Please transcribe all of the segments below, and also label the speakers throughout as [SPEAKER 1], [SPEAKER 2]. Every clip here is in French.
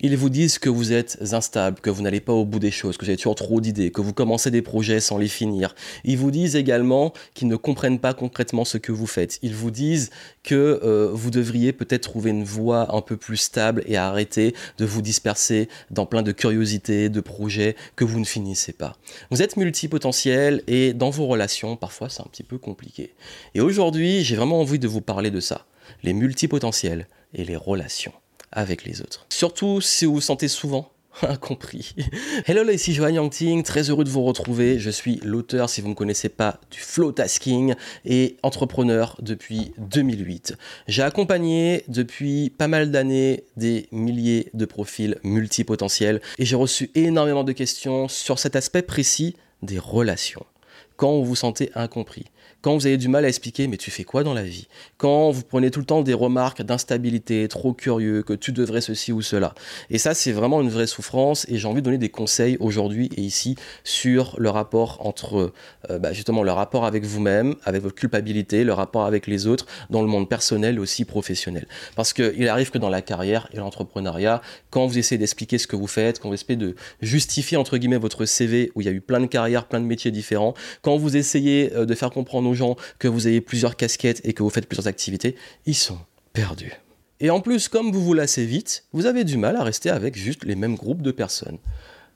[SPEAKER 1] Ils vous disent que vous êtes instable, que vous n'allez pas au bout des choses, que vous avez toujours trop d'idées, que vous commencez des projets sans les finir. Ils vous disent également qu'ils ne comprennent pas concrètement ce que vous faites. Ils vous disent que euh, vous devriez peut-être trouver une voie un peu plus stable et arrêter de vous disperser dans plein de curiosités, de projets que vous ne finissez pas. Vous êtes multipotentiel et dans vos relations, parfois c'est un petit peu compliqué. Et aujourd'hui, j'ai vraiment envie de vous parler de ça, les multipotentiels et les relations avec les autres. Surtout si vous vous sentez souvent incompris. Hello là, ici Johan Yangting, très heureux de vous retrouver. Je suis l'auteur, si vous ne me connaissez pas, du Flow Tasking et entrepreneur depuis 2008. J'ai accompagné depuis pas mal d'années des milliers de profils multipotentiels et j'ai reçu énormément de questions sur cet aspect précis des relations. Quand vous vous sentez incompris, quand vous avez du mal à expliquer, mais tu fais quoi dans la vie? Quand vous prenez tout le temps des remarques d'instabilité, trop curieux, que tu devrais ceci ou cela. Et ça, c'est vraiment une vraie souffrance. Et j'ai envie de donner des conseils aujourd'hui et ici sur le rapport entre, euh, bah, justement, le rapport avec vous-même, avec votre culpabilité, le rapport avec les autres, dans le monde personnel aussi professionnel. Parce qu'il arrive que dans la carrière et l'entrepreneuriat, quand vous essayez d'expliquer ce que vous faites, quand vous essayez de justifier, entre guillemets, votre CV où il y a eu plein de carrières, plein de métiers différents, quand vous essayez euh, de faire comprendre gens que vous ayez plusieurs casquettes et que vous faites plusieurs activités, ils sont perdus. Et en plus, comme vous vous lassez vite, vous avez du mal à rester avec juste les mêmes groupes de personnes.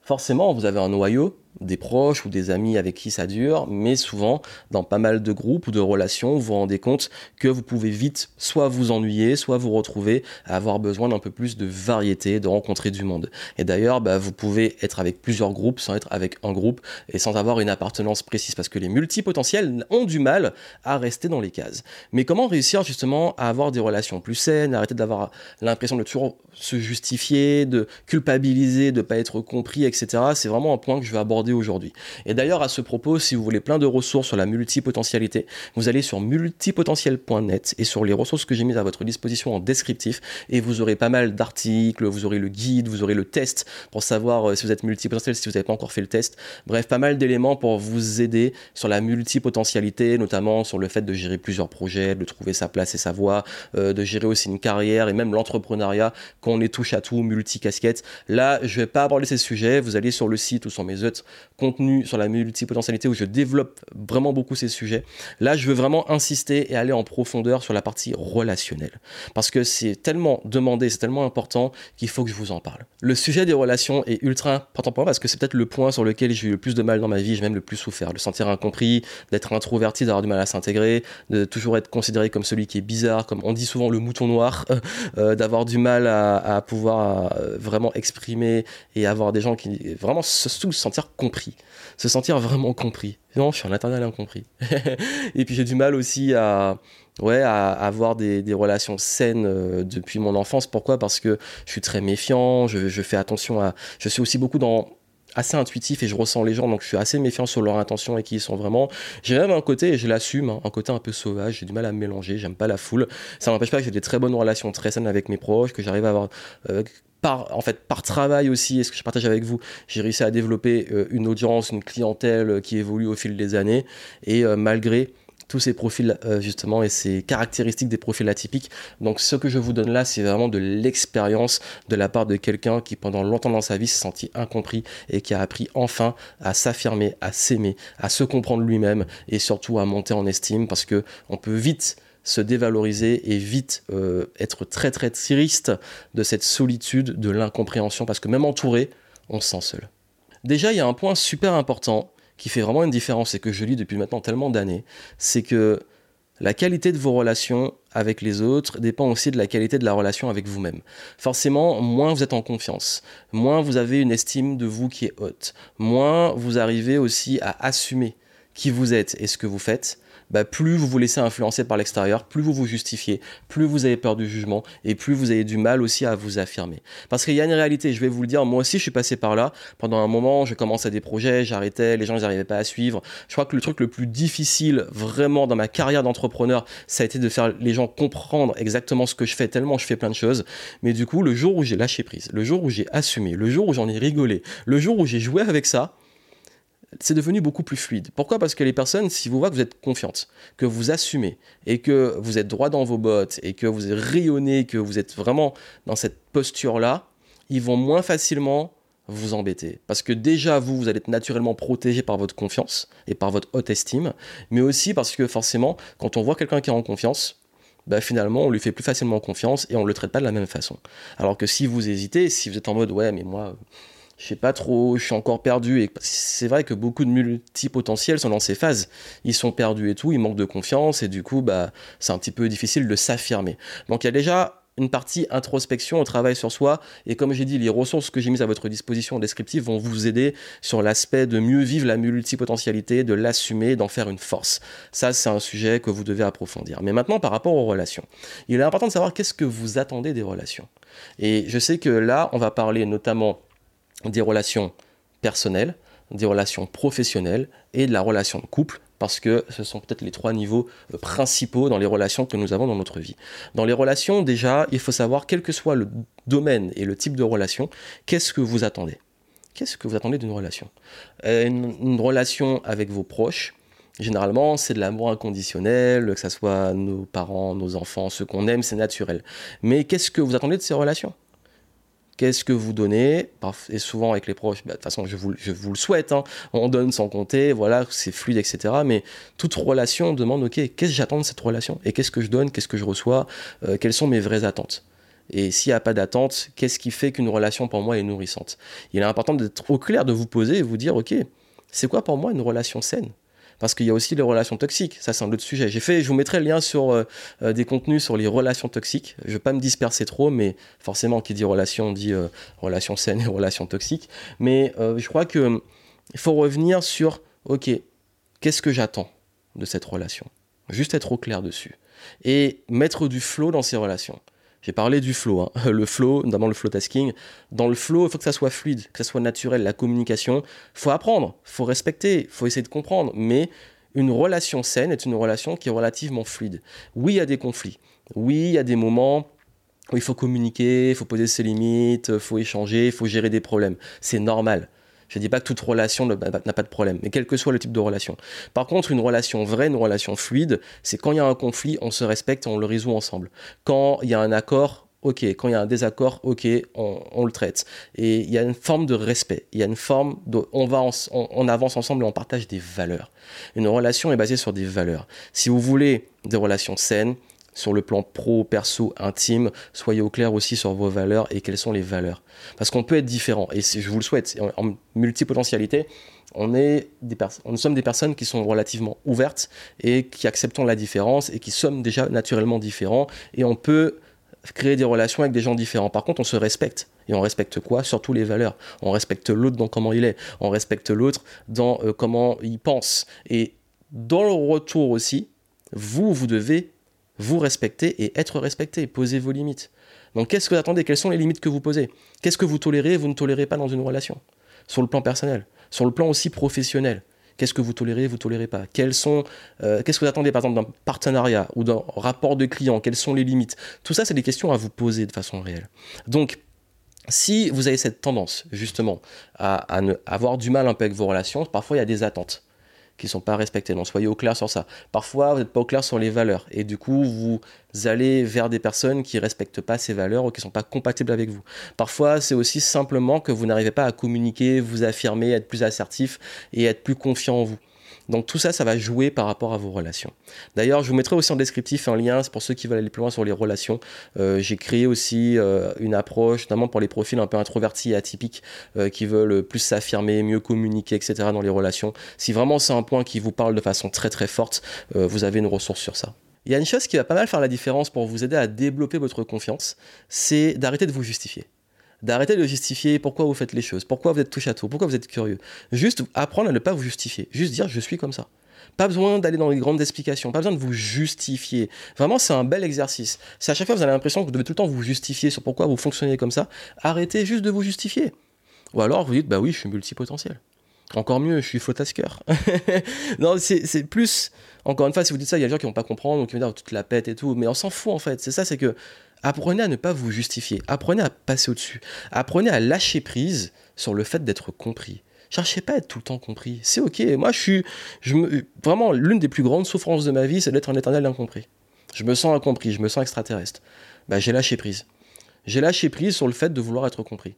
[SPEAKER 1] Forcément, vous avez un noyau des proches ou des amis avec qui ça dure, mais souvent, dans pas mal de groupes ou de relations, vous vous rendez compte que vous pouvez vite soit vous ennuyer, soit vous retrouver à avoir besoin d'un peu plus de variété, de rencontrer du monde. Et d'ailleurs, bah, vous pouvez être avec plusieurs groupes sans être avec un groupe et sans avoir une appartenance précise, parce que les multipotentiels ont du mal à rester dans les cases. Mais comment réussir justement à avoir des relations plus saines, arrêter d'avoir l'impression de toujours se justifier, de culpabiliser, de ne pas être compris, etc. C'est vraiment un point que je vais aborder aujourd'hui. Et d'ailleurs, à ce propos, si vous voulez plein de ressources sur la multipotentialité, vous allez sur multipotentiel.net et sur les ressources que j'ai mises à votre disposition en descriptif et vous aurez pas mal d'articles, vous aurez le guide, vous aurez le test pour savoir euh, si vous êtes multipotentiel, si vous n'avez pas encore fait le test. Bref, pas mal d'éléments pour vous aider sur la multipotentialité, notamment sur le fait de gérer plusieurs projets, de trouver sa place et sa voie, euh, de gérer aussi une carrière et même l'entrepreneuriat, qu'on les touche à tout, multicasquette. Là, je vais pas aborder ces sujets, vous allez sur le site ou sur mes autres contenu sur la multipotentialité où je développe vraiment beaucoup ces sujets. Là, je veux vraiment insister et aller en profondeur sur la partie relationnelle. Parce que c'est tellement demandé, c'est tellement important qu'il faut que je vous en parle. Le sujet des relations est ultra important pour moi parce que c'est peut-être le point sur lequel j'ai eu le plus de mal dans ma vie, j'ai même le plus souffert. De sentir incompris, d'être introverti, d'avoir du mal à s'intégrer, de toujours être considéré comme celui qui est bizarre, comme on dit souvent le mouton noir, euh, d'avoir du mal à, pouvoir euh, vraiment exprimer et avoir des gens qui vraiment se, se sentir compris, se sentir vraiment compris. Non, je suis un éternel incompris. et puis j'ai du mal aussi à, ouais, à, avoir des, relations saines euh, depuis mon enfance. Pourquoi? Parce que je suis très méfiant, je, fais attention à... Je suis aussi beaucoup dans assez intuitif et je ressens les gens donc je suis assez méfiant sur leur intention et qui ils sont vraiment j'ai même un côté et je l'assume hein, un côté un peu sauvage j'ai du mal à mélanger j'aime pas la foule ça n'empêche pas que j'ai des très bonnes relations très saines avec mes proches que j'arrive à avoir euh, par, en fait, par travail aussi, et ce que je partage avec vous, j'ai réussi à développer euh, une audience, une clientèle euh, qui évolue au fil des années. Et euh, malgré tous ces profils justement et ces caractéristiques des profils atypiques. Donc ce que je vous donne là, c'est vraiment de l'expérience de la part de quelqu'un qui pendant longtemps dans sa vie s'est senti incompris et qui a appris enfin à s'affirmer, à s'aimer, à se comprendre lui-même et surtout à monter en estime parce que on peut vite se dévaloriser et vite euh, être très très triste de cette solitude, de l'incompréhension, parce que même entouré, on se sent seul. Déjà, il y a un point super important qui fait vraiment une différence et que je lis depuis maintenant tellement d'années, c'est que la qualité de vos relations avec les autres dépend aussi de la qualité de la relation avec vous-même. Forcément, moins vous êtes en confiance, moins vous avez une estime de vous qui est haute, moins vous arrivez aussi à assumer qui vous êtes et ce que vous faites, bah, plus vous vous laissez influencer par l'extérieur, plus vous vous justifiez, plus vous avez peur du jugement et plus vous avez du mal aussi à vous affirmer. Parce qu'il y a une réalité, je vais vous le dire, moi aussi je suis passé par là. Pendant un moment, je commençais des projets, j'arrêtais, les gens n'arrivaient pas à suivre. Je crois que le truc le plus difficile vraiment dans ma carrière d'entrepreneur, ça a été de faire les gens comprendre exactement ce que je fais, tellement je fais plein de choses. Mais du coup, le jour où j'ai lâché prise, le jour où j'ai assumé, le jour où j'en ai rigolé, le jour où j'ai joué avec ça, c'est devenu beaucoup plus fluide. Pourquoi? Parce que les personnes, si vous voient que vous êtes confiante, que vous assumez et que vous êtes droit dans vos bottes et que vous rayonnez, que vous êtes vraiment dans cette posture-là, ils vont moins facilement vous embêter. Parce que déjà, vous, vous allez être naturellement protégé par votre confiance et par votre haute estime, mais aussi parce que forcément, quand on voit quelqu'un qui est en confiance, bah, finalement, on lui fait plus facilement confiance et on ne le traite pas de la même façon. Alors que si vous hésitez, si vous êtes en mode, ouais, mais moi, je sais pas trop, je suis encore perdu. Et c'est vrai que beaucoup de multipotentiels sont dans ces phases. Ils sont perdus et tout, ils manquent de confiance et du coup, bah, c'est un petit peu difficile de s'affirmer. Donc il y a déjà une partie introspection, on travaille sur soi. Et comme j'ai dit, les ressources que j'ai mises à votre disposition descriptive vont vous aider sur l'aspect de mieux vivre la multipotentialité, de l'assumer, d'en faire une force. Ça, c'est un sujet que vous devez approfondir. Mais maintenant, par rapport aux relations, il est important de savoir qu'est-ce que vous attendez des relations. Et je sais que là, on va parler notamment des relations personnelles, des relations professionnelles et de la relation de couple parce que ce sont peut-être les trois niveaux euh, principaux dans les relations que nous avons dans notre vie. Dans les relations, déjà, il faut savoir, quel que soit le domaine et le type de relation, qu'est-ce que vous attendez? Qu'est-ce que vous attendez d'une relation? Euh, une, relation avec vos proches, Généralement, c'est de l'amour inconditionnel, que ce soit nos parents, nos enfants, ceux qu'on aime, c'est naturel. Mais qu'est-ce que vous attendez de ces relations? Qu'est-ce que vous donnez? Et souvent avec les proches, bah, de toute façon, je vous, le souhaite, hein. on donne sans compter, voilà, c'est fluide, etc. Mais toute relation demande, ok, qu'est-ce que j'attends de cette relation? Et qu'est-ce que je donne? Qu'est-ce que je reçois? Euh, Quelles sont mes vraies attentes? Et s'il n'y a pas d'attente, qu'est-ce qui fait qu'une relation pour moi est nourrissante? Il est important d'être au clair, de vous poser et vous dire, ok, c'est quoi pour moi une relation saine? Parce qu'il y a aussi les relations toxiques. Ça, c'est un autre sujet. J'ai fait, je vous mettrai le lien sur euh, euh, des contenus sur les relations toxiques. Je ne vais pas me disperser trop, mais forcément, qui dit relation dit euh, relation saine et relation toxique. Mais je crois qu'il faut revenir sur, ok, qu'est-ce que j'attends de cette relation? Juste être au clair dessus. Et mettre du flow dans ces relations. J'ai parlé du flow, hein. le flow, notamment le flow tasking. Dans le flow, il faut que ça soit fluide, que ça soit naturel. La communication, faut apprendre, faut respecter, faut essayer de comprendre. Mais une relation saine est une relation qui est relativement fluide. Oui, il y a des conflits. Oui, il y a des moments où il faut communiquer, il faut poser ses limites, il faut échanger, il faut gérer des problèmes. C'est normal. Je ne dis pas que toute relation n'a pas de problème, mais quel que soit le type de relation. Par contre, une relation vraie, une relation fluide, c'est quand il y a un conflit, on se respecte et on le résout ensemble. Quand il y a un accord, ok. Quand il y a un désaccord, ok, on, le traite. Et il y a une forme de respect. Il y a une forme de, on va, on, avance ensemble et on partage des valeurs. Une relation est basée sur des valeurs. Si vous voulez des relations saines, sur le plan pro, perso, intime, soyez au clair aussi sur vos valeurs et quelles sont les valeurs. Parce qu'on peut être différent, et je vous le souhaite, en, multipotentialité, on est des nous sommes des personnes qui sont relativement ouvertes et qui acceptons la différence et qui sommes déjà naturellement différents, et on peut créer des relations avec des gens différents. Par contre, on se respecte. Et on respecte quoi? Surtout les valeurs. On respecte l'autre dans comment il est. On respecte l'autre dans euh, comment il pense. Et dans le retour aussi, vous, vous devez vous respecter et être respecté. Posez vos limites. Donc qu'est-ce que vous attendez? Quelles sont les limites que vous posez? Qu'est-ce que vous tolérez et vous ne tolérez pas dans une relation? Sur le plan personnel, sur le plan aussi professionnel. Qu'est-ce que vous tolérez, vous tolérez pas? Sont, euh, Qu'est-ce que vous attendez par exemple d'un partenariat ou d'un rapport de client Quelles sont les limites? Tout ça, c'est des questions à vous poser de façon réelle. Donc, si vous avez cette tendance justement à, ne, avoir du mal un peu avec vos relations, parfois il y a des attentes qui sont pas respectés. Donc soyez au clair sur ça. Parfois, vous n'êtes pas au clair sur les valeurs. Et du coup, vous allez vers des personnes qui respectent pas ces valeurs ou qui sont pas compatibles avec vous. Parfois, c'est aussi simplement que vous n'arrivez pas à communiquer, vous affirmer, être plus assertif et être plus confiant en vous. Donc tout ça, ça va jouer par rapport à vos relations. D'ailleurs, je vous mettrai aussi en descriptif un lien pour ceux qui veulent aller plus loin sur les relations. Euh, j'ai créé aussi euh, une approche, notamment pour les profils un peu introvertis et atypiques, euh, qui veulent plus s'affirmer, mieux communiquer, etc. dans les relations. Si vraiment c'est un point qui vous parle de façon très très forte, vous avez une ressource sur ça. Il y a une chose qui va pas mal faire la différence pour vous aider à développer votre confiance, c'est d'arrêter de vous justifier d'arrêter de justifier pourquoi vous faites les choses, pourquoi vous êtes touche à tout, pourquoi vous êtes curieux. Juste apprendre à ne pas vous justifier, juste dire je suis comme ça. Pas besoin d'aller dans les grandes explications, pas besoin de vous justifier. Vraiment, c'est un bel exercice. Si à chaque fois vous avez l'impression que vous devez tout le temps vous justifier sur pourquoi vous fonctionnez comme ça, arrêtez juste de vous justifier. Ou alors vous dites bah oui, je suis multipotentiel. Encore mieux, je suis flotasker. non, c'est plus. Encore une fois, si vous dites ça, il y a des gens qui vont pas comprendre, donc ils vont dire toute la pète et tout. Mais on s'en fout en fait. C'est ça, c'est que Apprenez à ne pas vous justifier. Apprenez à passer au-dessus. Apprenez à lâcher prise sur le fait d'être compris. Cherchez pas à être tout le temps compris. C'est ok. Moi, je suis. Vraiment, l'une des plus grandes souffrances de ma vie, c'est d'être un éternel incompris. Je me sens incompris, je me sens extraterrestre. Bah, j'ai lâché prise. J'ai lâché prise sur le fait de vouloir être compris.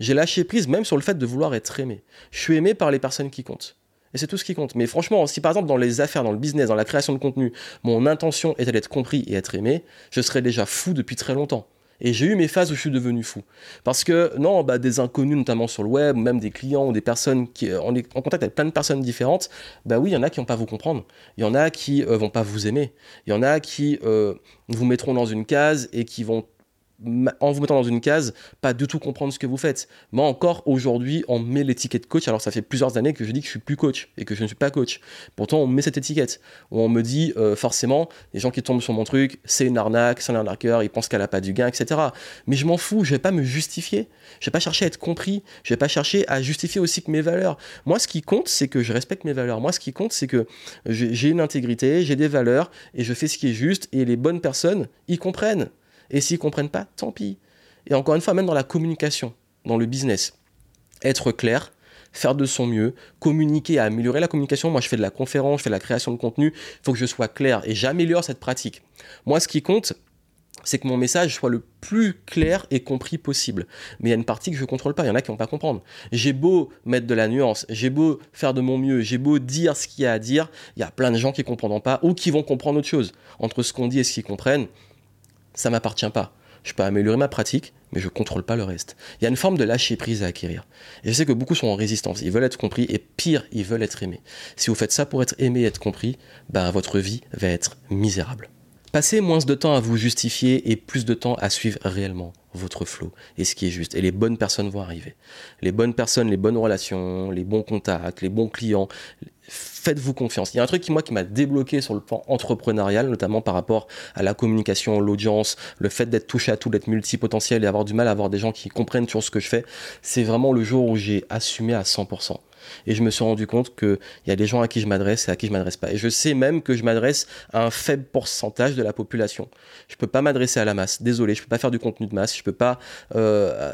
[SPEAKER 1] J'ai lâché prise même sur le fait de vouloir être aimé. Je suis aimé par les personnes qui comptent. C'est tout ce qui compte. Mais franchement, si par exemple dans les affaires, dans le business, dans la création de contenu, mon intention était d'être compris et être aimé, je serais déjà fou depuis très longtemps. Et j'ai eu mes phases où je suis devenu fou. Parce que, non, bah, des inconnus, notamment sur le web, ou même des clients ou des personnes qui, euh, en contact avec plein de personnes différentes, bah oui, il y en a qui vont pas vous comprendre. Il y en a qui euh, vont pas vous aimer. Il y en a qui euh, vous mettront dans une case et qui vont en vous mettant dans une case, pas du tout comprendre ce que vous faites. Moi encore aujourd'hui, on met l'étiquette coach, alors ça fait plusieurs années que je dis que je suis plus coach et que je ne suis pas coach. Pourtant, on met cette étiquette où on me dit euh, forcément, les gens qui tombent sur mon truc, c'est une arnaque, c'est un arnaqueur, ils pensent qu'elle a pas du gain, etc. Mais je m'en fous, je vais pas me justifier, je vais pas chercher à être compris, je vais pas chercher à justifier aussi que mes valeurs. Moi, ce qui compte, c'est que je respecte mes valeurs. Moi, ce qui compte, c'est que j'ai une intégrité, j'ai des valeurs et je fais ce qui est juste et les bonnes personnes y comprennent. Et s'ils comprennent pas, tant pis. Et encore une fois, même dans la communication, dans le business, être clair, faire de son mieux, communiquer, améliorer la communication. Moi, je fais de la conférence, je fais de la création de contenu. Il faut que je sois clair et j'améliore cette pratique. Moi, ce qui compte, c'est que mon message soit le plus clair et compris possible. Mais il y a une partie que je ne contrôle pas, il y en a qui vont pas comprendre. J'ai beau mettre de la nuance, j'ai beau faire de mon mieux, j'ai beau dire ce qu'il y a à dire, il y a plein de gens qui ne comprendront pas ou qui vont comprendre autre chose. Entre ce qu'on dit et ce qu'ils comprennent, ça m'appartient pas. Je peux améliorer ma pratique, mais je contrôle pas le reste. Il y a une forme de lâcher prise à acquérir. Et je sais que beaucoup sont en résistance. Ils veulent être compris et pire, ils veulent être aimés. Si vous faites ça pour être aimé et être compris, ben votre vie va être misérable. Passez moins de temps à vous justifier et plus de temps à suivre réellement votre flow et ce qui est juste. Et les bonnes personnes vont arriver. Les bonnes personnes, les bonnes relations, les bons contacts, les bons clients. Faites-vous confiance. Il y a un truc qui, moi, qui m'a débloqué sur le plan entrepreneurial, notamment par rapport à la communication, l'audience, le fait d'être touché à tout, d'être multipotentiel et avoir du mal à avoir des gens qui comprennent sur ce que je fais. C'est vraiment le jour où j'ai assumé à 100%. Et je me suis rendu compte qu'il y a des gens à qui je m'adresse et à qui je m'adresse pas. Et je sais même que je m'adresse à un faible pourcentage de la population. Je peux pas m'adresser à la masse. Désolé, je peux pas faire du contenu de masse. Je peux pas euh,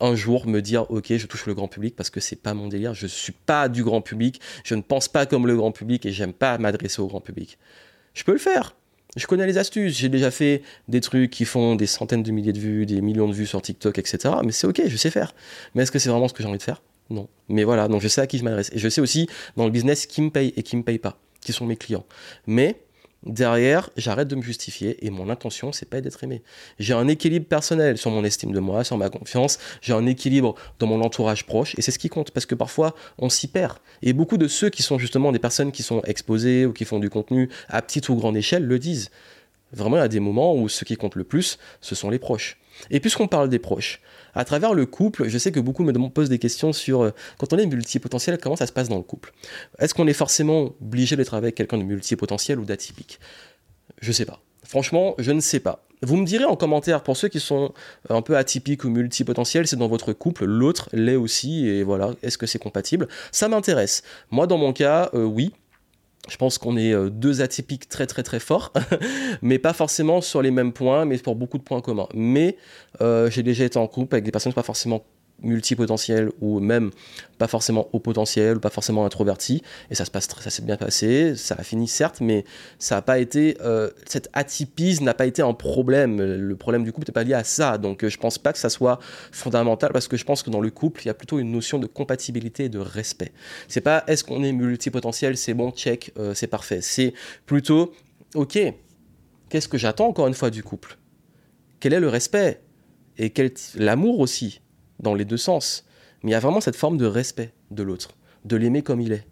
[SPEAKER 1] un jour me dire ok, je touche le grand public parce que c'est pas mon délire. Je suis pas du grand public. Je ne pense pas comme le grand public et j'aime pas m'adresser au grand public. Je peux le faire. Je connais les astuces, j'ai déjà fait des trucs qui font des centaines de milliers de vues, des millions de vues sur TikTok, etc. Mais c'est ok, je sais faire. Mais est-ce que c'est vraiment ce que j'ai envie de faire? Non. Mais voilà, donc je sais à qui je m'adresse. Et je sais aussi dans le business qui me paye et qui me paye pas, qui sont mes clients. Mais derrière, j'arrête de me justifier et mon intention, c'est pas d'être aimé. J'ai un équilibre personnel sur mon estime de moi, sur ma confiance, j'ai un équilibre dans mon entourage proche et c'est ce qui compte parce que parfois on s'y perd. Et beaucoup de ceux qui sont justement des personnes qui sont exposées ou qui font du contenu à petite ou grande échelle le disent. Vraiment, il y a des moments où ce qui compte le plus, ce sont les proches. Et puisqu'on parle des proches, à travers le couple, je sais que beaucoup me posent des questions sur euh, quand on est multipotentiel, comment ça se passe dans le couple? Est-ce qu'on est forcément obligé d'être avec quelqu'un de multipotentiel ou d'atypique? Je sais pas. Franchement, je ne sais pas. Vous me direz en commentaire, pour ceux qui sont un peu atypiques ou multipotentiels, c'est dans votre couple, l'autre l'est aussi, et voilà, est-ce que c'est compatible? Ça m'intéresse. Moi, dans mon cas, euh, oui, je pense qu'on est euh, deux atypiques très très très forts, mais pas forcément sur les mêmes points, mais pour beaucoup de points communs. Mais euh, j'ai déjà été en couple avec des personnes pas forcément multipotentiel ou même pas forcément haut potentiel pas forcément introverti. Et ça se passe ça s'est bien passé ça a fini certes mais ça n'a pas été euh, cette atypisme n'a pas été un problème. Le problème du couple n'est pas lié à ça. Donc euh, je pense pas que ça soit fondamental parce que je pense que dans le couple il y a plutôt une notion de compatibilité et de respect. C'est pas est-ce qu'on est multipotentiel c'est bon check euh, c'est parfait. C'est plutôt ok qu'est-ce que j'attends encore une fois du couple? Quel est le respect? Et quel l'amour aussi? Dans les deux sens. Mais il y a vraiment cette forme de respect de l'autre, de l'aimer comme il est,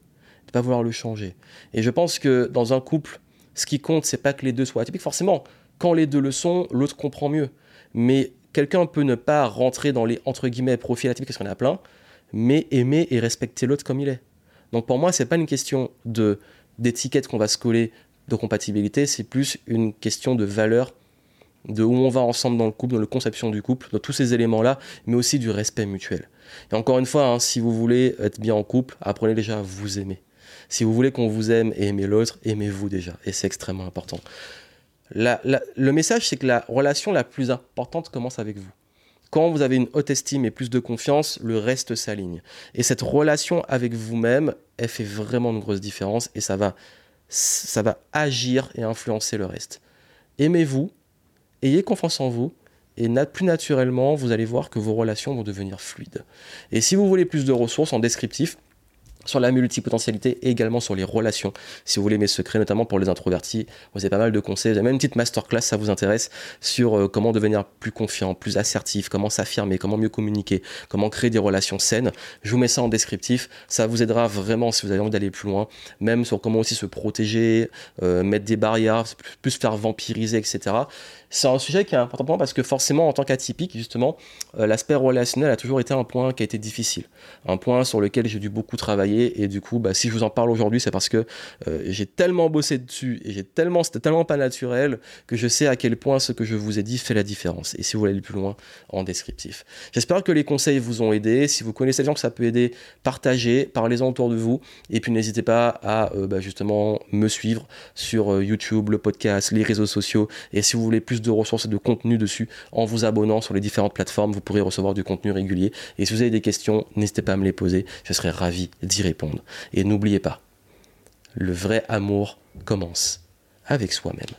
[SPEAKER 1] de pas vouloir le changer. Et je pense que dans un couple, ce qui compte, c'est pas que les deux soient atypiques. Forcément, quand les deux le sont, l'autre comprend mieux. Mais quelqu'un peut ne pas rentrer dans les entre guillemets profils atypiques parce qu'on a plein, mais aimer et respecter l'autre comme il est. Donc pour moi, c'est pas une question de d'étiquette qu'on va se coller de compatibilité, c'est plus une question de valeur de où on va ensemble dans le couple, dans la conception du couple, dans tous ces éléments-là, mais aussi du respect mutuel. Et encore une fois, hein, si vous voulez être bien en couple, apprenez déjà à vous aimer. Si vous voulez qu'on vous aime et aimer l'autre, aimez-vous déjà. Et c'est extrêmement important. le message, c'est que la relation la plus importante commence avec vous. Quand vous avez une haute estime et plus de confiance, le reste s'aligne. Et cette relation avec vous-même, elle fait vraiment une grosse différence et ça va, ça va agir et influencer le reste. Aimez-vous, ayez confiance en vous et plus naturellement, vous allez voir que vos relations vont devenir fluides. Et si vous voulez plus de ressources en descriptif, sur la multipotentialité et également sur les relations. Si vous voulez mes secrets, notamment pour les introvertis, vous avez pas mal de conseils. Vous avez même une petite masterclass, ça vous intéresse, sur euh, comment devenir plus confiant, plus assertif, comment s'affirmer, comment mieux communiquer, comment créer des relations saines. Je vous mets ça en descriptif. Ça vous aidera vraiment si vous avez envie d'aller plus loin, même sur comment aussi se protéger, euh, mettre des barrières, plus faire vampiriser, etc. C'est un sujet qui est important pour moi parce que forcément, en tant qu'atypique, justement, euh, l'aspect relationnel a toujours été un point qui a été difficile. Un point sur lequel j'ai dû beaucoup travailler. Et du coup, bah, si je vous en parle aujourd'hui, c'est parce que euh, j'ai tellement bossé dessus et j'ai tellement, c'était tellement pas naturel que je sais à quel point ce que je vous ai dit fait la différence. Et si vous voulez aller plus loin, en descriptif. J'espère que les conseils vous ont aidé. Si vous connaissez des gens que ça peut aider, partagez, parlez-en autour de vous. Et puis n'hésitez pas à euh, bah, justement me suivre sur YouTube, le podcast, les réseaux sociaux. Et si vous voulez plus de ressources et de contenu dessus en vous abonnant sur les différentes plateformes. Vous pourrez recevoir du contenu régulier. Et si vous avez des questions, n'hésitez pas à me les poser. Je serai ravi répondre. Et n'oubliez pas, le vrai amour commence avec soi-même.